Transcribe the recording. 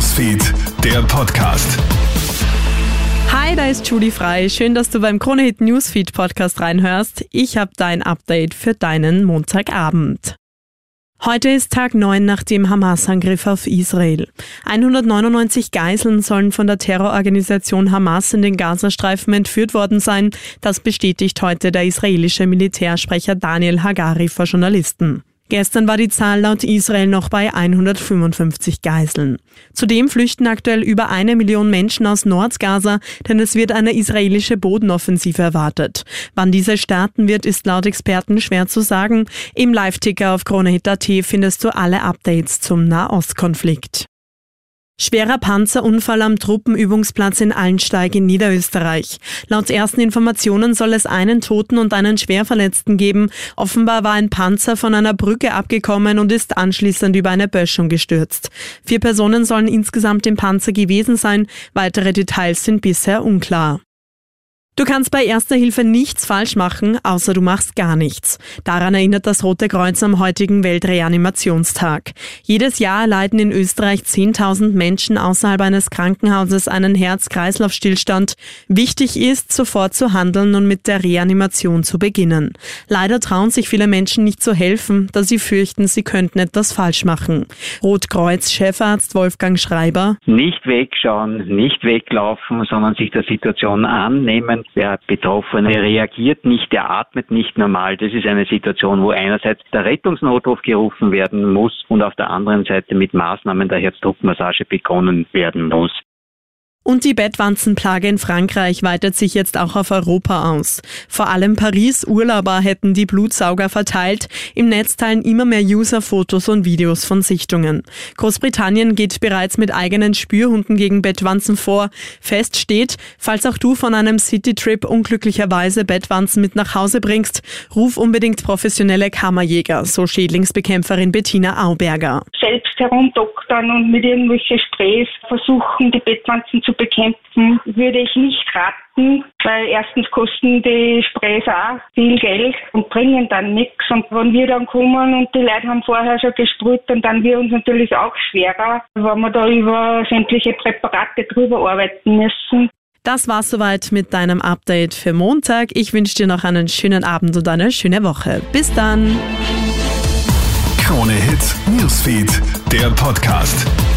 Newsfeed, der Podcast. Hi, da ist Julie Frei. Schön, dass du beim Kronehit Newsfeed Podcast reinhörst. Ich habe dein Update für deinen Montagabend. Heute ist Tag 9 nach dem Hamas-Angriff auf Israel. 199 Geiseln sollen von der Terrororganisation Hamas in den Gazastreifen entführt worden sein. Das bestätigt heute der israelische Militärsprecher Daniel Hagari vor Journalisten. Gestern war die Zahl laut Israel noch bei 155 Geiseln. Zudem flüchten aktuell über eine Million Menschen aus Nordgaza, denn es wird eine israelische Bodenoffensive erwartet. Wann diese starten wird, ist laut Experten schwer zu sagen. Im Live-Ticker auf KroneHit.at findest du alle Updates zum Nahostkonflikt. Schwerer Panzerunfall am Truppenübungsplatz in Allensteig in Niederösterreich. Laut ersten Informationen soll es einen Toten und einen Schwerverletzten geben. Offenbar war ein Panzer von einer Brücke abgekommen und ist anschließend über eine Böschung gestürzt. Vier Personen sollen insgesamt im Panzer gewesen sein. Weitere Details sind bisher unklar. Du kannst bei Erster Hilfe nichts falsch machen, außer du machst gar nichts. Daran erinnert das Rote Kreuz am heutigen Weltreanimationstag. Jedes Jahr erleiden in Österreich 10.000 Menschen außerhalb eines Krankenhauses einen Herz-Kreislauf-Stillstand. Wichtig ist, sofort zu handeln und mit der Reanimation zu beginnen. Leider trauen sich viele Menschen nicht zu helfen, da sie fürchten, sie könnten etwas falsch machen. Rotkreuz-Chefarzt Wolfgang Schreiber. Nicht wegschauen, nicht weglaufen, sondern sich der Situation annehmen der Betroffene reagiert nicht, der atmet nicht normal. Das ist eine Situation, wo einerseits der Rettungsnotruf gerufen werden muss und auf der anderen Seite mit Maßnahmen der Herzdruckmassage begonnen werden muss. Und die Bettwanzenplage in Frankreich weitet sich jetzt auch auf Europa aus. Vor allem Paris-Urlauber hätten die Blutsauger verteilt. Im Netz teilen immer mehr User Fotos und Videos von Sichtungen. Großbritannien geht bereits mit eigenen Spürhunden gegen Bettwanzen vor. Fest steht, falls auch du von einem Citytrip unglücklicherweise Bettwanzen mit nach Hause bringst, ruf unbedingt professionelle Kammerjäger, so Schädlingsbekämpferin Bettina Auberger. Selbst herumdoktern und mit irgendwelchen Sprays versuchen, die Bettwanzen zu bekämpfen, würde ich nicht raten, weil erstens kosten die Sprays auch viel Geld und bringen dann nichts. Und wenn wir dann kommen und die Leute haben vorher schon gesprüht, dann dann wir uns natürlich auch schwerer, wenn wir da über sämtliche Präparate drüber arbeiten müssen. Das war's soweit mit deinem Update für Montag. Ich wünsche dir noch einen schönen Abend und eine schöne Woche. Bis dann. Krone Hits, Newsfeed, der Podcast.